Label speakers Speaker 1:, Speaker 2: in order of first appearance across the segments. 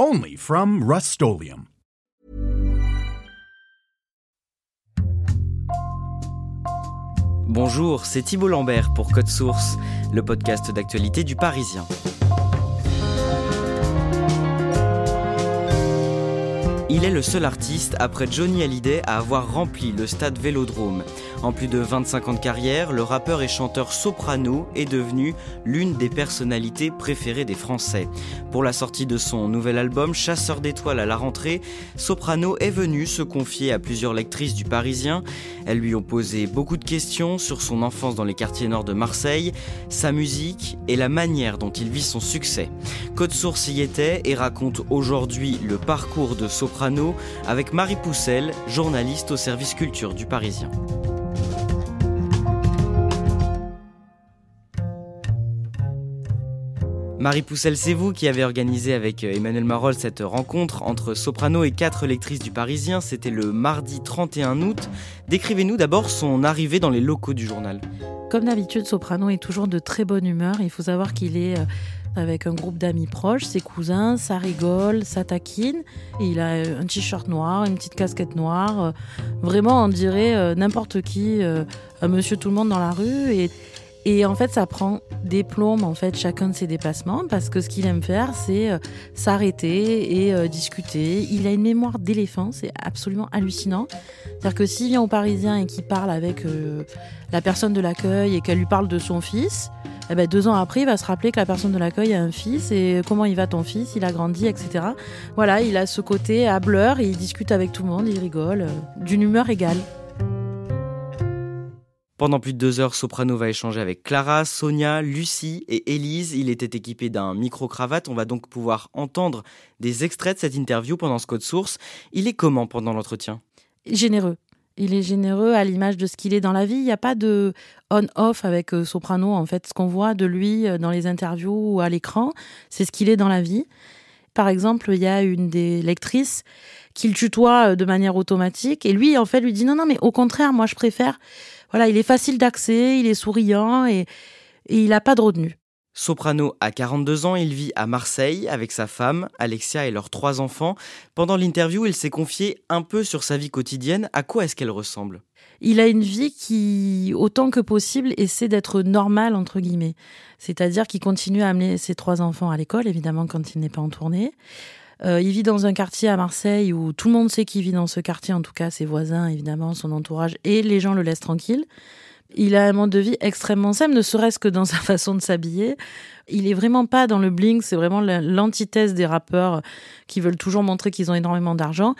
Speaker 1: Only from Rust
Speaker 2: Bonjour, c'est Thibault Lambert pour Code Source, le podcast d'actualité du Parisien. Il est le seul artiste, après Johnny Hallyday, à avoir rempli le stade Vélodrome. En plus de 25 ans de carrière, le rappeur et chanteur soprano est devenu l'une des personnalités préférées des Français. Pour la sortie de son nouvel album Chasseur d'étoiles à la rentrée, Soprano est venu se confier à plusieurs lectrices du Parisien. Elles lui ont posé beaucoup de questions sur son enfance dans les quartiers nord de Marseille, sa musique et la manière dont il vit son succès. Code Source y était et raconte aujourd'hui le parcours de Soprano avec Marie Poussel, journaliste au service culture du Parisien. Marie Poussel, c'est vous qui avez organisé avec euh, Emmanuel Marol cette rencontre entre soprano et quatre lectrices du Parisien. C'était le mardi 31 août. Décrivez-nous d'abord son arrivée dans les locaux du journal.
Speaker 3: Comme d'habitude, Soprano est toujours de très bonne humeur. Il faut savoir qu'il est euh, avec un groupe d'amis proches, ses cousins, ça rigole, ça taquine. il a un t-shirt noir, une petite casquette noire. Vraiment, on dirait euh, n'importe qui, euh, un monsieur tout le monde dans la rue. Et en fait, ça prend des plombes, en fait, chacun de ses déplacements, parce que ce qu'il aime faire, c'est euh, s'arrêter et discuter. Il a une mémoire d'éléphant, c'est absolument hallucinant. C'est-à-dire que s'il vient au Parisien et qu'il parle avec la personne de l'accueil et qu'elle lui parle de son fils, eh ben, deux ans après, il va se rappeler que la personne de l'accueil a un fils et comment il va ton fils, il a grandi, etc. Voilà, il a ce côté hableur et il discute avec tout le monde, il rigole, euh, d'une humeur égale.
Speaker 2: Pendant plus de deux heures, Soprano va échanger avec Clara, Sonia, Lucie et Élise. Il était équipé d'un micro-cravate. On va donc pouvoir entendre des extraits de cette interview pendant ce code source. Il est comment pendant l'entretien?
Speaker 3: Généreux. Il est généreux à l'image de ce qu'il est dans la vie. Il n'y a pas de on-off avec euh, Soprano. En fait, ce qu'on voit de lui euh, dans les interviews ou à l'écran, c'est ce qu'il est dans la vie. Par exemple, il y a une des lectrices qui le tutoie euh, de manière automatique et lui, en fait, lui dit non, non, mais au contraire, moi, je préfère. Voilà, il est facile d'accès, il est souriant et, et il n'a pas de retenue.
Speaker 2: Soprano a 42 ans, il vit à Marseille avec sa femme, Alexia et leurs trois enfants. Pendant l'interview, il s'est confié un peu sur sa vie quotidienne. À quoi est-ce qu'elle ressemble?
Speaker 3: Il a une vie qui, autant que possible, essaie d'être normale, entre guillemets. C'est-à-dire qu'il continue à amener ses trois enfants à l'école, évidemment, quand il n'est pas en tournée. Euh, il vit dans un quartier à Marseille où tout le monde sait qu'il vit dans ce quartier, en tout cas ses voisins, évidemment, son entourage, et les gens le laissent tranquille. Il a un mode de vie extrêmement simple, ne serait-ce que dans sa façon de s'habiller. Il est vraiment pas dans le bling, c'est vraiment l'antithèse des rappeurs qui veulent toujours montrer qu'ils ont énormément d'argent.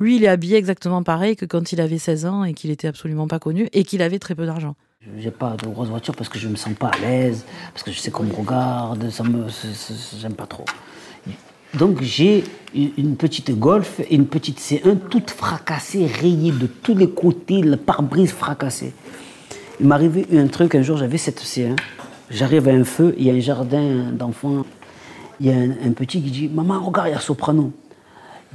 Speaker 3: Lui, il est habillé exactement pareil que quand il avait 16 ans et qu'il était absolument pas connu et qu'il avait très peu d'argent.
Speaker 4: J'ai pas de grosse voiture parce que je me sens pas à l'aise, parce que je sais qu'on me regarde, ça me, j'aime pas trop. Donc j'ai une petite Golf et une petite C1 toute fracassée, rayée de tous les côtés, le pare-brise fracassé. Il m'arrivait un truc, un jour j'avais cette C1, j'arrive à un feu, il y a un jardin d'enfants, il y a un, petit qui dit Maman, regarde, il y a Soprano.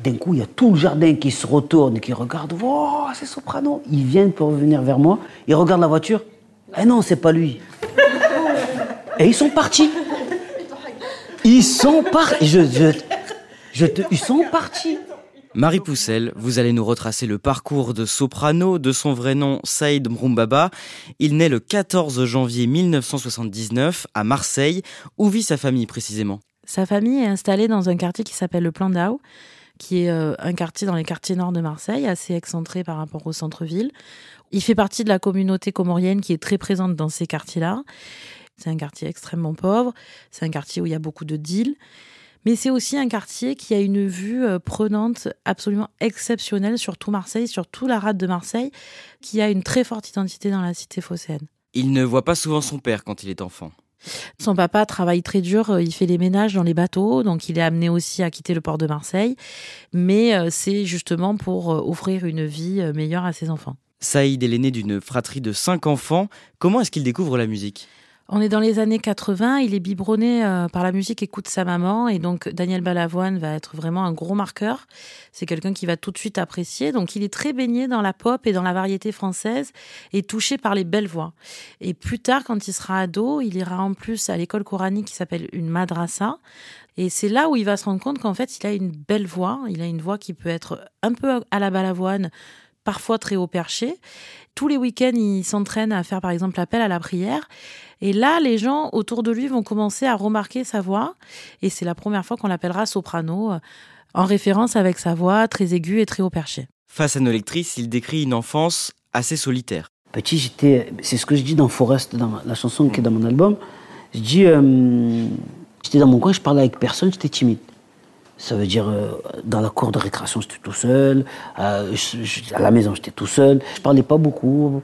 Speaker 4: D'un coup, il y a tout le jardin qui se retourne, qui regarde Oh, c'est Soprano. Ils viennent pour venir vers moi, ils regardent la voiture. Eh non, c'est pas lui. Et ils sont partis. Ils sont partis. Je te, ils sont partis.
Speaker 2: Marie Poussel, vous allez nous retracer le parcours de Soprano, de son vrai nom Saïd Mroumbaba. Il naît le 14 janvier 1979 à Marseille. Où vit sa famille précisément?
Speaker 3: Sa famille est installée dans un quartier qui s'appelle le Plan d'Ao, qui est euh, un quartier dans les quartiers nord de Marseille, assez excentré par rapport au centre-ville. Il fait partie de la communauté comorienne qui est très présente dans ces quartiers-là. C'est un quartier extrêmement pauvre, c'est un quartier où il y a beaucoup de deals, mais c'est aussi un quartier qui a une vue euh, prenante absolument exceptionnelle sur tout Marseille, sur tout la rade de Marseille, qui a une très forte identité dans la cité phocéenne.
Speaker 2: Il ne voit pas souvent son père quand il est enfant.
Speaker 3: Son papa travaille très dur, euh, il fait les ménages dans les bateaux, donc il est amené aussi à quitter le port de Marseille, mais euh, c'est justement pour offrir une vie meilleure à ses enfants.
Speaker 2: Saïd est l'aîné d'une fratrie de cinq enfants. Comment est-ce qu'il découvre la musique?
Speaker 3: On est dans les années 80, il est biberonné euh, par la musique écoute sa maman et donc Daniel Balavoine va être vraiment un gros marqueur. C'est quelqu'un qui va tout de suite apprécier. Donc il est très baigné dans la pop et dans la variété française et touché par les belles voix. Et plus tard, quand il sera ado, il ira en plus à l'école coranique qui s'appelle une madrasa. Et c'est là où il va se rendre compte qu'en fait, il a une belle voix. Il a une voix qui peut être un peu à la Balavoine, parfois très haut perché. Tous les week-ends, il s'entraîne à faire par exemple l'appel à la prière. Et là, les gens autour de lui vont commencer à remarquer sa voix. Et c'est la première fois qu'on l'appellera soprano, euh, en référence avec sa voix très aiguë et très haut perché.
Speaker 2: Face à nos lectrices, il décrit une enfance assez solitaire.
Speaker 4: Petit, j'étais, c'est ce que je dis dans Forest, dans la chanson qui est dans mon album. Je dis, euh, j'étais dans mon coin, je parlais avec personne, j'étais timide. Ça veut dire, euh, dans la cour de récréation, j'étais tout seul. Euh, à la maison, j'étais tout seul. Je parlais pas beaucoup.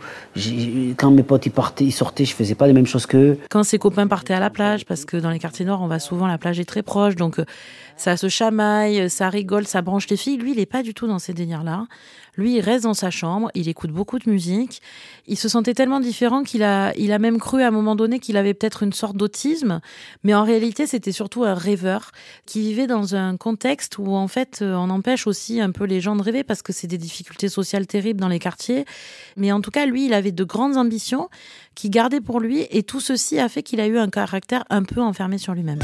Speaker 4: Quand mes potes ils partaient, ils sortaient, je faisais pas les mêmes choses qu'eux.
Speaker 3: Quand ses copains partaient à la plage, parce que dans les quartiers nord, on va souvent, la plage est très proche. Donc, euh, ça se chamaille, ça rigole, ça branche les filles. Lui, il est pas du tout dans ces délires-là. Lui, il reste dans sa chambre, il écoute beaucoup de musique. Il se sentait tellement différent qu'il a, il a même cru à un moment donné qu'il avait peut-être une sorte d'autisme. Mais en réalité, c'était surtout un rêveur qui vivait dans un contexte où, en fait, euh, on empêche aussi un peu les gens de rêver parce que c'est des difficultés sociales terribles dans les quartiers. Mais en tout cas, lui, il avait de grandes ambitions qui gardaient pour lui et tout ceci a fait qu'il a eu un caractère un peu enfermé sur lui-même.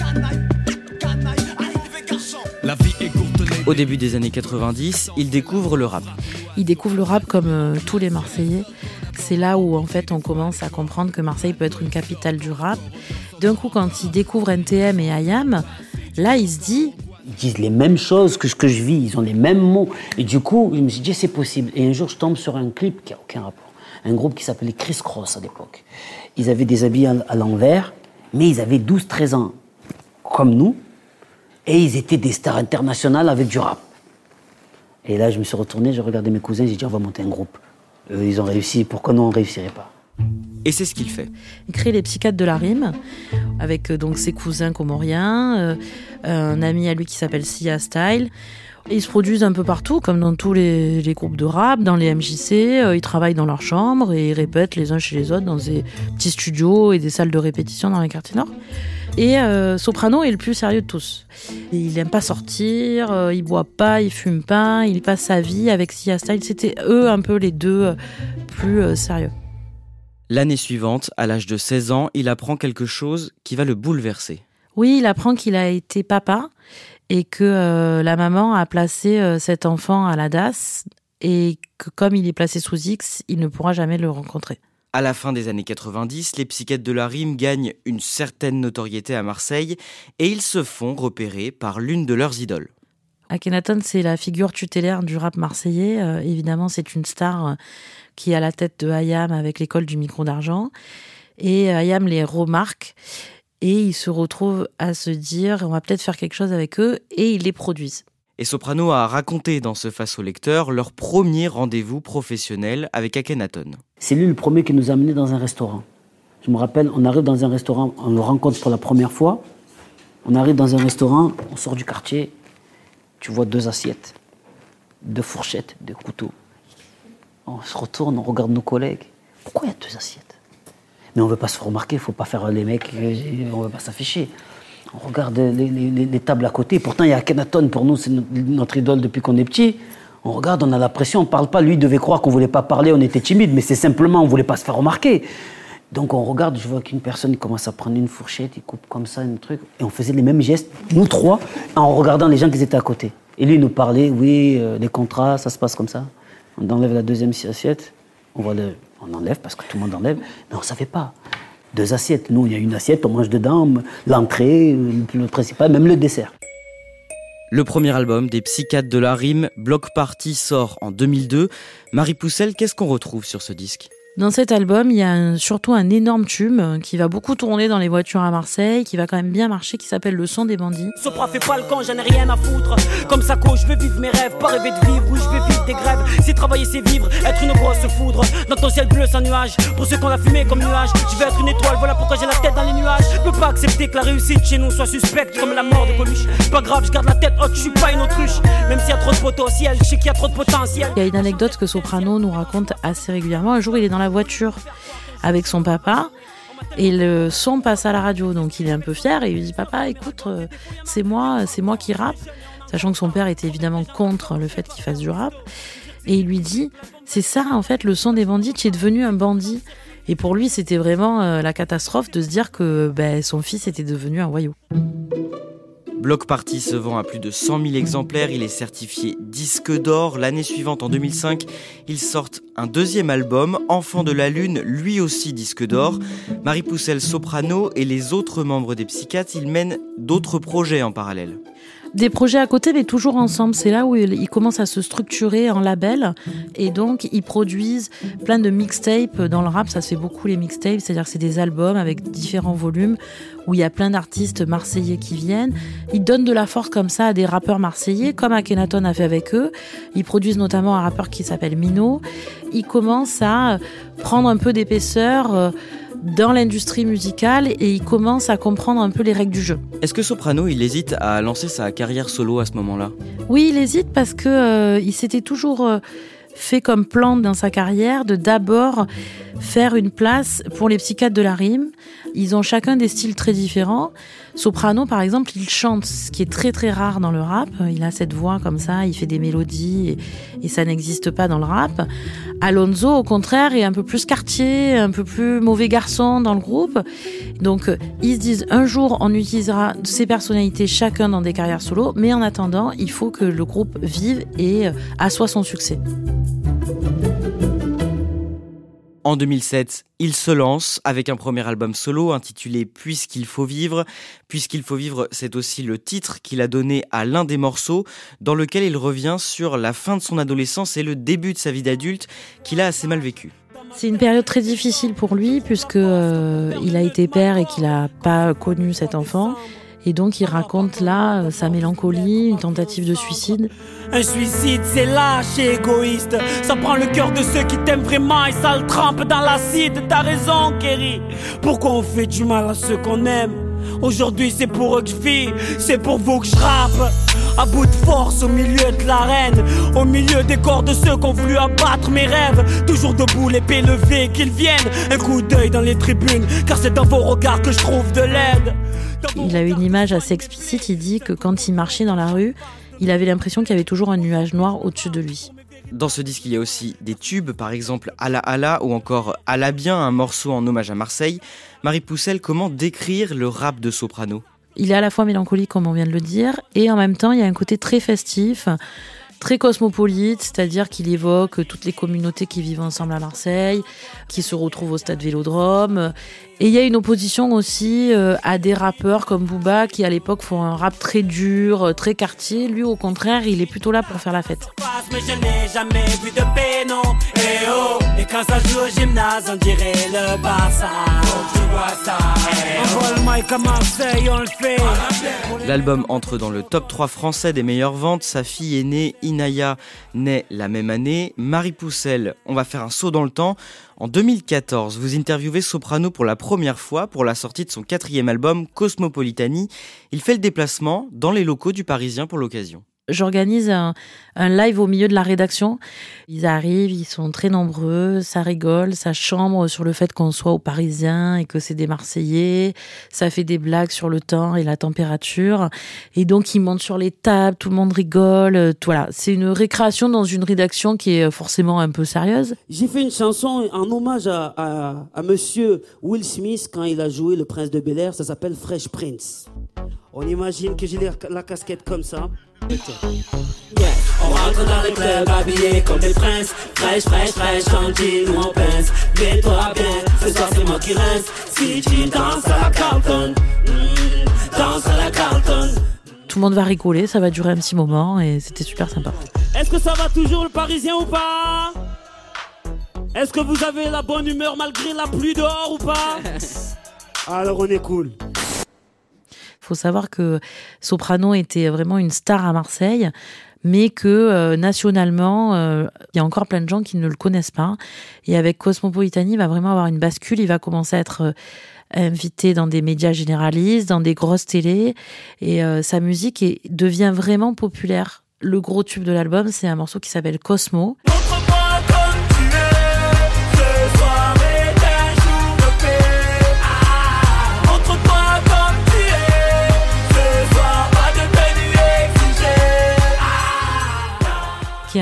Speaker 2: Au début des années 90, il découvre le rap.
Speaker 3: Il découvre le rap comme euh, tous les Marseillais. C'est là où en fait on commence à comprendre que Marseille peut être une capitale du rap. D'un coup, quand il découvre NTM et IAM, là il se dit
Speaker 4: ils disent les mêmes choses que ce que je vis, ils ont les mêmes mots. Et du coup, je me suis dit, c'est possible. Et un jour, je tombe sur un clip qui n'a aucun rapport. Un groupe qui s'appelait Chris Cross à l'époque. Ils avaient des habits à l'envers, mais ils avaient 12-13 ans, comme nous. Et ils étaient des stars internationales avec du rap. Et là, je me suis retourné, j'ai regardé mes cousins, j'ai dit on va monter un groupe. ils ont réussi, pourquoi nous on ne réussirait pas?
Speaker 2: Et c'est ce qu'il fait.
Speaker 3: Il crée les psychiatres de la rime, avec euh, donc ses cousins comoriens, euh, un ami à lui qui s'appelle Sia Style. Ils se produisent un peu partout, comme dans tous les, groupes de rap, dans les MJC. Euh, ils travaillent dans leur chambre et ils répètent les uns chez les autres dans des petits studios et des salles de répétition dans les quartiers nord. Et euh, Soprano est le plus sérieux de tous. Il n'aime pas sortir, euh, il boit pas, il fume pas, il passe sa vie avec Sia Style. C'était eux un peu les deux plus sérieux.
Speaker 2: L'année suivante, à l'âge de 16 ans, il apprend quelque chose qui va le bouleverser.
Speaker 3: Oui, il apprend qu'il a été papa et que euh, la maman a placé euh, cet enfant à la DAS et que comme il est placé sous X, il ne pourra jamais le rencontrer.
Speaker 2: À la fin des années 90, les psychiatres de la rime gagnent une certaine notoriété à Marseille et ils se font repérer par l'une de leurs idoles.
Speaker 3: Akhenaton, c'est la figure tutélaire du rap marseillais. Euh, évidemment, c'est une star qui est à la tête de Hayam avec l'école du micro d'argent. Et Hayam les remarque et ils se retrouvent à se dire on va peut-être faire quelque chose avec eux et ils les produisent.
Speaker 2: Et Soprano a raconté dans ce Face au lecteur leur premier rendez-vous professionnel avec Akhenaton.
Speaker 4: C'est lui le premier qui nous a amenés dans un restaurant. Je me rappelle, on arrive dans un restaurant, on le rencontre pour la première fois. On arrive dans un restaurant, on sort du quartier, tu vois deux assiettes, deux fourchettes, deux couteaux. On se retourne, on regarde nos collègues. Pourquoi il y a deux assiettes? Mais on ne veut pas se faire remarquer, il ne faut pas faire les mecs, on ne veut pas s'afficher. On regarde les, tables à côté. Pourtant, il y a Kenaton, pour nous, c'est notre idole depuis qu'on est petit. On regarde, on a la pression, on ne parle pas. Lui devait croire qu'on ne voulait pas parler, on était timide, mais c'est simplement, on ne voulait pas se faire remarquer. Donc on regarde, je vois qu'une personne commence à prendre une fourchette, il coupe comme ça un truc, et on faisait les mêmes gestes, nous trois, en regardant les gens qui étaient à côté. Et lui il nous parlait, oui, euh, les contrats, ça se passe comme ça. On enlève la deuxième assiette, on voit le, on enlève parce que tout le monde enlève, mais on ne savait pas. Deux assiettes. Nous, il y a une assiette, on mange dedans, l'entrée, le principal, même le dessert.
Speaker 2: Le premier album des Psychiatres de la Rime, Block Party, sort en 2002. Marie Poussel, qu'est-ce qu'on retrouve sur ce disque?
Speaker 3: Dans cet album, il y a surtout un énorme tube qui va beaucoup tourner dans les voitures à Marseille, qui va quand même bien marcher, qui s'appelle Le son des bandits.
Speaker 5: Sopra fait pas le camp, j'en ai rien à foutre. Comme ça, je veux vivre mes rêves, pas rêver de vivre, oui, je veux vivre des grèves. C'est travailler, c'est vivre, être une grosse foudre. Dans ton ciel bleu sans nuage, pour ceux qu'on a fumé comme nuage, je veux être une étoile, voilà pourquoi j'ai la tête dans les nuages. Je peux pas accepter que la réussite chez nous soit suspecte comme la mort de Coluche. Pas grave, je garde la tête haute, je suis pas une autruche. Même s'il y a trop de potentiel, je sais qu'il y a trop de potentiel.
Speaker 3: Il y a une anecdote que Soprano nous raconte assez régulièrement. Un jour, il est dans la voiture avec son papa. Et le son passe à la radio, donc il est un peu fier et il dit Papa, écoute, euh, c'est moi, c'est moi qui rappe, sachant que son père était évidemment contre le fait qu'il fasse du rap. Et il lui dit C'est ça, en fait, le son des bandits, tu es devenu un bandit. Et pour lui, c'était vraiment euh, la catastrophe de se dire que ben, son fils était devenu un voyou.
Speaker 2: Block Party se vend à plus de 100 000 exemplaires, il est certifié disque d'or. L'année suivante, en 2005, ils sortent un deuxième album, Enfant de la Lune, lui aussi disque d'or. Marie Poussel soprano et les autres membres des Psychiatres, ils mènent d'autres projets en parallèle
Speaker 3: des projets à côté, mais toujours ensemble. C'est là où ils commencent à se structurer en label. Et donc, ils produisent plein de mixtapes. Dans le rap, ça se fait beaucoup les mixtapes. C'est-à-dire que c'est des albums avec différents volumes où il y a plein d'artistes marseillais qui viennent. Ils donnent de la force comme ça à des rappeurs marseillais, comme Akhenaton a fait avec eux. Ils produisent notamment un rappeur qui s'appelle Mino. Ils commencent à prendre un peu d'épaisseur euh, dans l'industrie musicale et il commence à comprendre un peu les règles du jeu.
Speaker 2: Est-ce que Soprano, il hésite à lancer sa carrière solo à ce moment-là?
Speaker 3: Oui, il hésite parce que euh, il s'était toujours euh, fait comme plan dans sa carrière de d'abord faire une place pour les psychiatres de la rime. Ils ont chacun des styles très différents. Soprano, par exemple, il chante, ce qui est très très rare dans le rap. Il a cette voix comme ça, il fait des mélodies et, ça n'existe pas dans le rap. Alonso, au contraire, est un peu plus quartier, un peu plus mauvais garçon dans le groupe. Donc, ils se disent un jour, on utilisera ces personnalités chacun dans des carrières solo, mais en attendant, il faut que le groupe vive et assoie son succès.
Speaker 2: En 2007, il se lance avec un premier album solo intitulé Puisqu'il faut vivre. Puisqu'il faut vivre, c'est aussi le titre qu'il a donné à l'un des morceaux dans lequel il revient sur la fin de son adolescence et le début de sa vie d'adulte qu'il a assez mal vécu.
Speaker 3: C'est une période très difficile pour lui puisque euh, il a été père et qu'il n'a pas connu cet enfant. Et donc il raconte là euh, sa mélancolie, une tentative de suicide.
Speaker 5: Un suicide, c'est lâche et égoïste. Ça prend le cœur de ceux qui t'aiment vraiment et ça le trempe dans l'acide. T'as raison, Kerry. Pourquoi on fait du mal à ceux qu'on aime? Aujourd'hui, c'est pour eux que je vis, c'est pour vous que je rappe. À bout de force au milieu de l'arène, au milieu des corps de ceux qui ont voulu abattre mes rêves. Toujours debout, l'épée levée, qu'ils viennent. Un coup d'œil dans les tribunes, car c'est dans vos regards que je trouve de l'aide.
Speaker 3: Il a une image assez explicite, il dit que quand il marchait dans la rue, il avait l'impression qu'il y avait toujours un nuage noir au-dessus de lui.
Speaker 2: Dans ce disque, il y a aussi des tubes, par exemple Ala Ala ou encore Ala Bien, un morceau en hommage à Marseille. Marie Poussel, comment décrire le rap de soprano?
Speaker 3: Il est à la fois mélancolique, comme on vient de le dire, et en même temps, il y a un côté très festif très cosmopolite, c'est-à-dire qu'il évoque toutes les communautés qui vivent ensemble à Marseille, qui se retrouvent au stade Vélodrome. Et il y a une opposition aussi euh, à des rappeurs comme Booba qui à l'époque font un rap très dur, euh, très quartier. Lui au contraire, il est plutôt là pour faire la fête. Mais je n'ai jamais vu de eh oh. Et quand ça joue au gymnase, on dirait le Barça.
Speaker 2: L'album entre dans le top 3 français des meilleures ventes. Sa fille aînée, Inaya, naît la même année. Marie Poussel, on va faire un saut dans le temps. En 2014, vous interviewez Soprano pour la première fois pour la sortie de son quatrième album, Cosmopolitanie. Il fait le déplacement dans les locaux du Parisien pour l'occasion.
Speaker 3: J'organise un, live au milieu de la rédaction. Ils arrivent, ils sont très nombreux, ça rigole, ça chambre sur le fait qu'on soit aux Parisiens et que c'est des Marseillais. Ça fait des blagues sur le temps et la température. Et donc ils montent sur les tables, tout le monde rigole. Voilà, c'est une récréation dans une rédaction qui est forcément un peu sérieuse.
Speaker 6: J'ai fait une chanson en hommage à, à Monsieur Will Smith quand il a joué le Prince de Bel Air. Ça s'appelle Fresh Prince. On imagine que j'ai la casquette comme ça. Yeah. On rentre dans le club habillé comme des princes Fraîche, fraîche, fraîche, en jean ou en pince Mets-toi bien, ce soir c'est moi qui rince Si tu danses à la Carlton mm, Danse à la Carlton
Speaker 3: tout le monde va rigoler, ça va durer un petit moment et c'était super sympa.
Speaker 5: Est-ce que ça va toujours le Parisien ou pas? Est-ce que vous avez la bonne humeur malgré la pluie dehors ou pas? Alors on est cool.
Speaker 3: Faut savoir que Soprano était vraiment une star à Marseille, mais que euh, nationalement, euh, il y a encore plein de gens qui ne le connaissent pas. Et avec Cosmopolitani, il va vraiment avoir une bascule. Il va commencer à être euh, invité dans des médias généralistes, dans des grosses télés, et sa musique devient vraiment populaire. Le gros tube de l'album, c'est un morceau qui s'appelle Cosmo.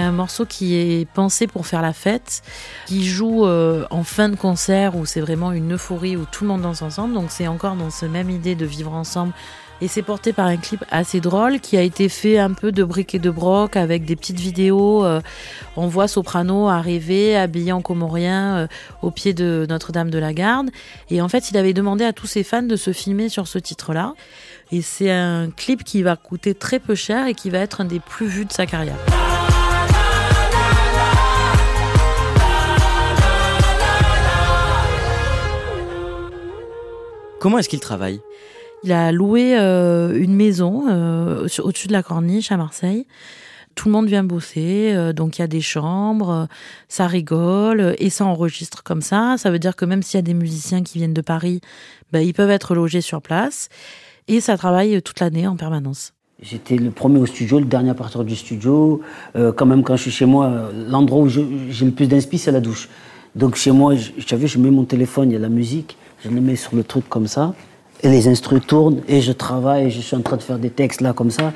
Speaker 3: Un morceau qui est pensé pour faire la fête, qui joue euh, en fin de concert où c'est vraiment une euphorie où tout le monde danse ensemble. Donc c'est encore dans cette même idée de vivre ensemble. Et c'est porté par un clip assez drôle qui a été fait un peu de briques et de broc avec des petites vidéos. Euh, on voit Soprano arriver habillé en comorien euh, au pied de Notre-Dame de la Garde. Et en fait, il avait demandé à tous ses fans de se filmer sur ce titre-là. Et c'est un clip qui va coûter très peu cher et qui va être un des plus vus de sa carrière.
Speaker 2: Comment est-ce qu'il travaille?
Speaker 3: Il a loué euh, une maison euh, au-dessus de la corniche à Marseille. Tout le monde vient bosser, euh, donc il y a des chambres, ça rigole et ça enregistre comme ça. Ça veut dire que même s'il y a des musiciens qui viennent de Paris, bah, ils peuvent être logés sur place et ça travaille toute l'année en permanence.
Speaker 4: J'étais le premier au studio, le dernier à partir du studio. quand même, quand je suis chez moi, l'endroit où j'ai le plus d'inspi, c'est la douche. Donc chez moi, je, je mets mon téléphone, il y a la musique je le mets sur le truc comme ça, et les instruments tournent, et je travaille, je suis en train de faire des textes là comme ça.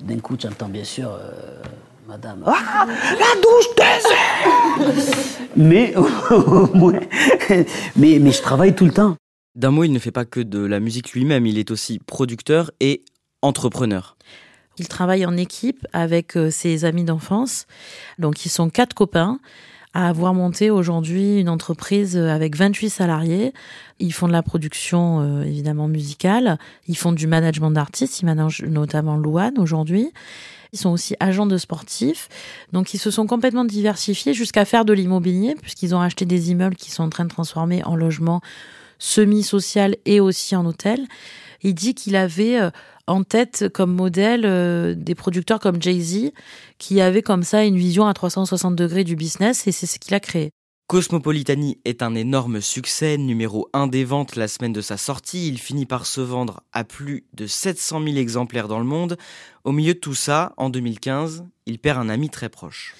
Speaker 4: D'un coup, j'entends bien sûr euh, Madame, ah, la douche mais, mais, mais je travaille tout le temps.
Speaker 2: D'un mot, il ne fait pas que de la musique lui-même, il est aussi producteur et entrepreneur.
Speaker 3: Il travaille en équipe avec euh, ses amis d'enfance. Donc, ils sont quatre copains à avoir monté aujourd'hui une entreprise avec 28 salariés. Ils font de la production euh, évidemment musicale, ils font du management d'artistes, ils managent notamment Louane aujourd'hui. Ils sont aussi agents de sportifs. Donc, ils se sont complètement diversifiés jusqu'à faire de l'immobilier, puisqu'ils ont acheté des immeubles qui sont en train de transformer en logement semi-social et aussi en hôtel. Il dit qu'il avait euh, en tête comme modèle euh, des producteurs comme Jay-Z qui avaient comme ça une vision à 360 degrés du business et c'est ce qu'il a créé.
Speaker 2: Cosmopolitani est un énorme succès, numéro 1 des ventes la semaine de sa sortie. Il finit par se vendre à plus de 700 000 exemplaires dans le monde. Au milieu de tout ça, en 2015, il perd un ami très proche.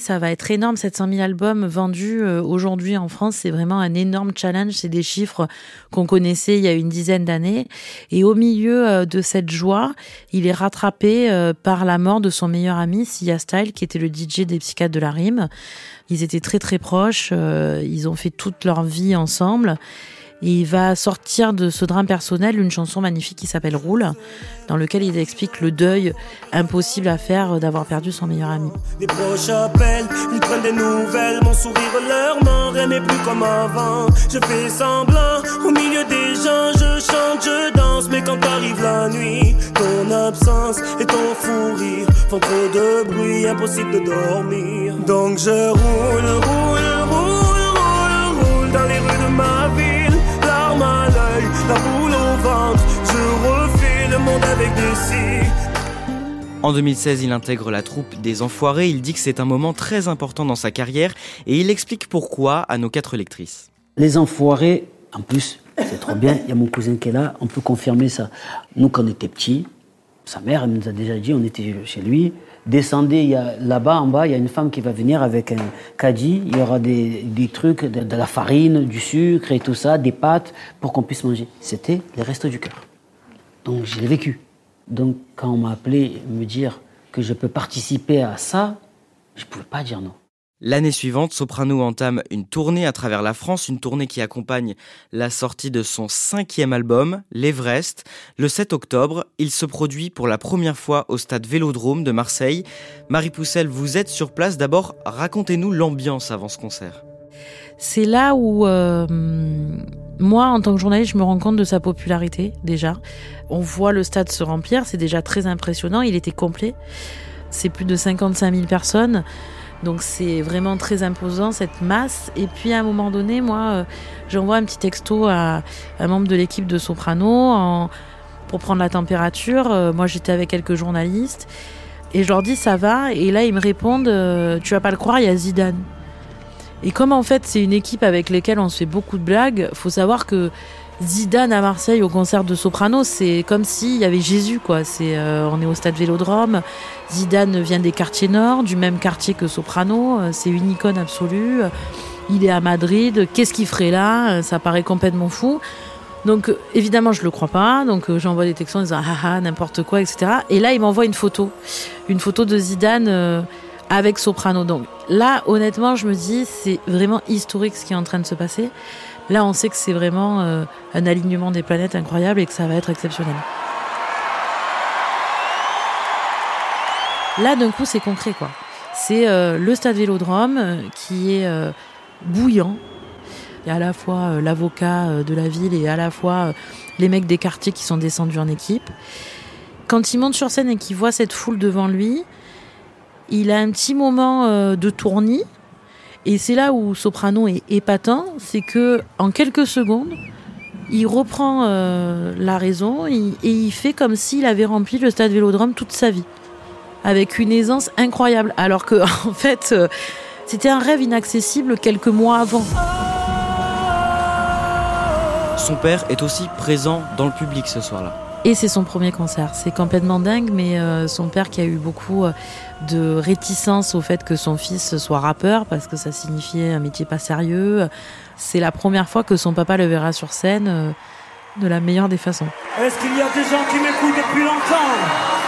Speaker 3: Ça va être énorme, 700 000 albums vendus euh, aujourd'hui en France. C'est vraiment un énorme challenge. C'est des chiffres qu'on connaissait il y a une dizaine d'années. Et au milieu euh, de cette joie, il est rattrapé euh, par la mort de son meilleur ami, Sia Style, qui était le DJ des Psychiatres de la Rime. Ils étaient très très proches. Ils ont fait toute leur vie ensemble. Et il va sortir de ce drame personnel une chanson magnifique qui s'appelle Roule, dans lequel il explique le deuil impossible à faire d'avoir perdu son meilleur ami.
Speaker 5: Les proches appellent, ils prennent des nouvelles, mon sourire leur ment, rien n'est plus comme avant. Je fais semblant, au milieu des gens, je chante, je danse, mais quand arrive la nuit, ton absence et ton fou rire font trop de bruit, impossible de dormir. Donc je roule, roule, avec
Speaker 2: En 2016, il intègre la troupe des Enfoirés. Il dit que c'est un moment très important dans sa carrière et il explique pourquoi à nos quatre lectrices.
Speaker 4: Les Enfoirés, en plus, c'est trop bien. Il y a mon cousin qui est là, on peut confirmer ça. Nous, quand on était petits, sa mère, elle nous a déjà dit, on était chez lui. Descendez, il y a là-bas en bas, il y a une femme qui va venir avec un caddie. Il y aura des, trucs, de, la farine, du sucre et tout ça, des pâtes pour qu'on puisse manger. C'était les restos du cœur. Donc je l'ai vécu. Donc quand on m'a appelé me dire que je peux participer à ça, je ne pouvais pas dire non.
Speaker 2: L'année suivante, Soprano entame une tournée à travers la France, une tournée qui accompagne la sortie de son cinquième album, L'Everest. Le 7 octobre, il se produit pour la première fois au stade Vélodrome de Marseille. Marie Poussel, vous êtes sur place. D'abord, racontez-nous l'ambiance avant ce concert.
Speaker 3: C'est là où, euh, Moi, en tant que journaliste, je me rends compte de sa popularité déjà. On voit le stade se remplir, c'est déjà très impressionnant. Il était complet. C'est plus de 55 000 personnes. Donc c'est vraiment très imposant cette masse. Et puis à un moment donné, moi, euh, j'envoie un petit texto à un membre de l'équipe de Soprano pour prendre la température. Euh, moi, j'étais avec quelques journalistes et je leur dis ça va. Et là, ils me répondent, euh, tu vas pas le croire, il y a Zidane. Et comme en fait c'est une équipe avec laquelle on se fait beaucoup de blagues, faut savoir que Zidane à Marseille au concert de Soprano, c'est comme s'il y avait Jésus quoi. C'est euh, on est au stade Vélodrome. Zidane vient des quartiers nord, du même quartier que Soprano. Euh, c'est une icône absolue. Il est à Madrid. Qu'est-ce qu'il ferait là? Euh, Ça paraît complètement fou. Donc évidemment je le crois pas. Donc j'envoie des textos en disant ah ah n'importe quoi etc. Et là il m'envoie une photo, une photo de Zidane avec Soprano. Donc là, honnêtement, je me dis, c'est vraiment historique ce qui est en train de se passer. Là, on sait que c'est vraiment euh, un alignement des planètes incroyable et que ça va être exceptionnel. Là, d'un coup, c'est concret, quoi. C'est euh, le stade Vélodrome euh, qui est bouillant. Il y a à la fois l'avocat de la ville et à la fois les mecs des quartiers qui sont descendus en équipe. Quand il monte sur scène et qu'il voit cette foule devant lui, il a un petit moment euh, de tournis. Et c'est là où Soprano est épatant, c'est que en quelques secondes, il reprend euh, la raison et, il fait comme s'il avait rempli le stade Vélodrome toute sa vie, avec une aisance incroyable, alors que en fait, euh, c'était un rêve inaccessible quelques mois avant.
Speaker 2: Son père est aussi présent dans le public ce soir-là.
Speaker 3: Et c'est son premier concert. C'est complètement dingue, mais euh, son père qui a eu beaucoup euh, de réticence au fait que son fils soit rappeur, parce que ça signifiait un métier pas sérieux. C'est la première fois que son papa le verra sur scène euh, de la meilleure des façons.
Speaker 5: Est-ce qu'il y a des gens qui m'écoutent depuis longtemps?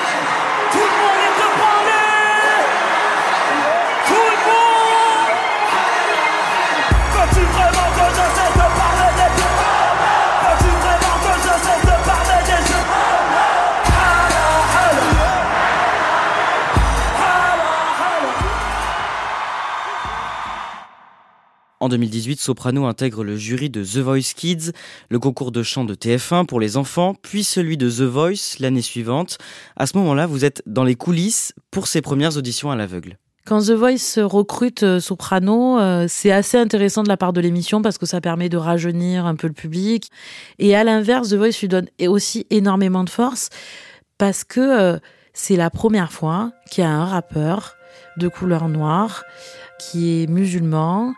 Speaker 2: En 2018, Soprano intègre le jury de The Voice Kids, le concours de chant de TF1 pour les enfants, puis celui de The Voice l'année suivante. À ce moment-là, vous êtes dans les coulisses pour ces premières auditions à l'aveugle.
Speaker 3: Quand The Voice recrute euh, Soprano, euh, c'est assez intéressant de la part de l'émission parce que ça permet de rajeunir un peu le public. Et à l'inverse, The Voice lui donne aussi énormément de force parce que euh, c'est la première fois qu'il y a un rappeur de couleur noire qui est musulman,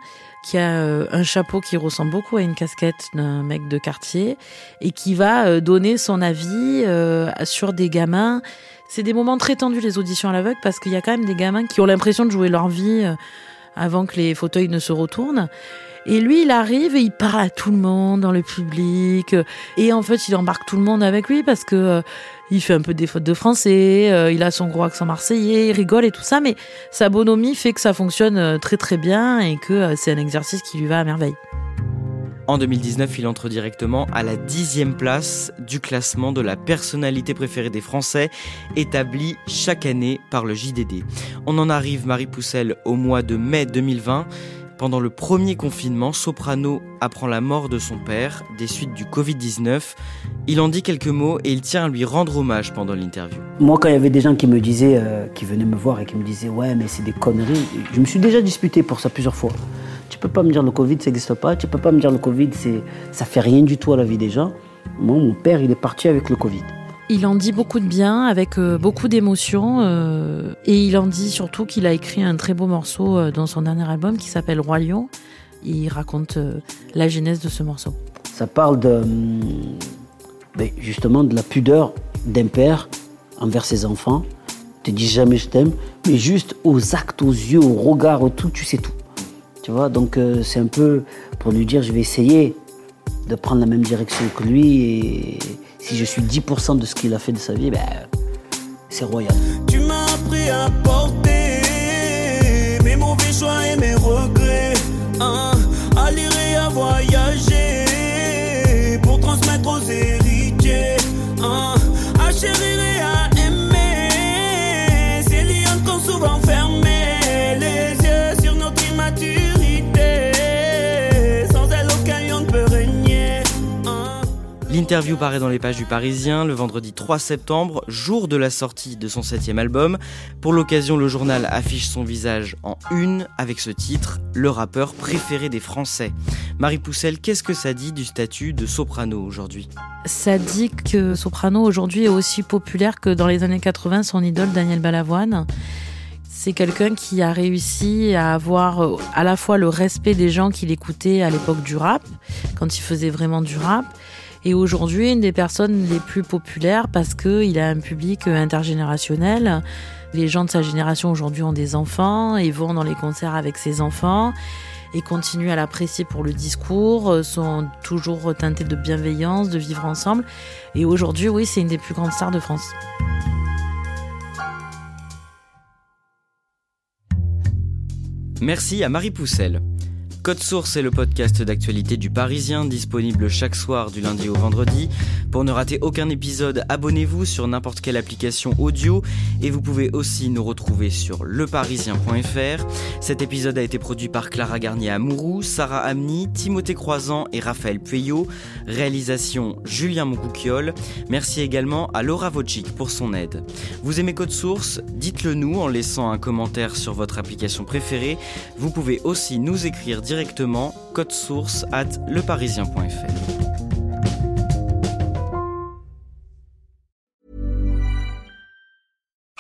Speaker 3: qui a euh, un chapeau qui ressemble beaucoup à une casquette d'un mec de quartier et qui va euh, donner son avis euh, sur des gamins. C'est des moments très tendus les auditions à l'aveugle parce qu'il y a quand même des gamins qui ont l'impression de jouer leur vie avant que les fauteuils ne se retournent. Et lui, il arrive et il parle à tout le monde dans le public. Et en fait, il embarque tout le monde avec lui parce que euh, il fait un peu des fautes de français, euh, il a son gros accent marseillais, il rigole et tout ça. Mais sa bonhomie fait que ça fonctionne euh, très très bien et que c'est un exercice qui lui va à merveille.
Speaker 2: En 2019, il entre directement à la dixième place du classement de la personnalité préférée des Français, établi chaque année par le JDD. On en arrive, Marie Poussel, au mois de mai 2020. Pendant le premier confinement, Soprano apprend la mort de son père des suites du Covid-19. Il en dit quelques mots et il tient à lui rendre hommage pendant l'interview.
Speaker 4: Moi, quand il y avait des gens qui me disaient, euh, qui venaient me voir et qui me disaient Ouais, mais c'est des conneries, je me suis déjà disputé pour ça plusieurs fois. Tu peux pas me dire le Covid, ça n'existe pas. Tu peux pas me dire le Covid, c'est, ça fait rien du tout à la vie des gens. Moi, mon père, il est parti avec le Covid.
Speaker 3: Il en dit beaucoup de bien, avec euh, beaucoup d'émotion, euh, et il en dit surtout qu'il a écrit un très beau morceau euh, dans son dernier album qui s'appelle Roi Lion. Il raconte la genèse de ce morceau.
Speaker 4: Ça parle de, ben, justement de la pudeur d'un père envers ses enfants. Tu dis jamais je t'aime, mais juste aux actes, aux yeux, au regard, au tout, tu sais tout. Tu vois, donc c'est un peu pour lui dire je vais essayer de prendre la même direction que lui si je suis 10% de ce qu'il a fait de sa vie, ben, c'est royal.
Speaker 5: Tu m'as appris à porter mes mauvais choix et mes regrets, hein, à lire et à voyager pour transmettre aux héritiers, hein, à chérir
Speaker 2: L'interview paraît dans les pages du Parisien le vendredi 3 septembre, jour de la sortie de son septième album. Pour l'occasion, le journal affiche son visage en une avec ce titre, le rappeur préféré des Français. Marie Poussel, qu'est-ce que ça dit du statut de soprano aujourd'hui?
Speaker 3: Ça dit que soprano aujourd'hui est aussi populaire que dans les années 80 son idole Daniel Balavoine. C'est quelqu'un qui a réussi à avoir euh, à la fois le respect des gens qui l'écoutaient à l'époque du rap, quand il faisait vraiment du rap, et aujourd'hui une des personnes les plus populaires parce qu'il a un public intergénérationnel. Les gens de sa génération aujourd'hui ont des enfants et vont dans les concerts avec ses enfants et continuent à l'apprécier pour le discours, euh, sont toujours teintés de bienveillance, de vivre ensemble. Et aujourd'hui, oui, c'est une des plus grandes stars de France.
Speaker 2: Merci à Marie Poussel. Code Source est le podcast d'actualité du Parisien, disponible chaque soir du lundi au vendredi. Pour ne rater aucun épisode, abonnez-vous sur n'importe quelle application audio et vous pouvez aussi nous retrouver sur leparisien.fr. Cet épisode a été produit par Clara Garnier Amourou, Sarah Amni, Timothée Croisant et Raphaël Pueyo. Réalisation Julien Moncouquiole. Merci également à Laura Vocic pour son aide. Vous aimez Code Source? Dites-le nous en laissant un commentaire sur votre application préférée. Vous pouvez aussi nous écrire directement directement code source at leparisien.fr.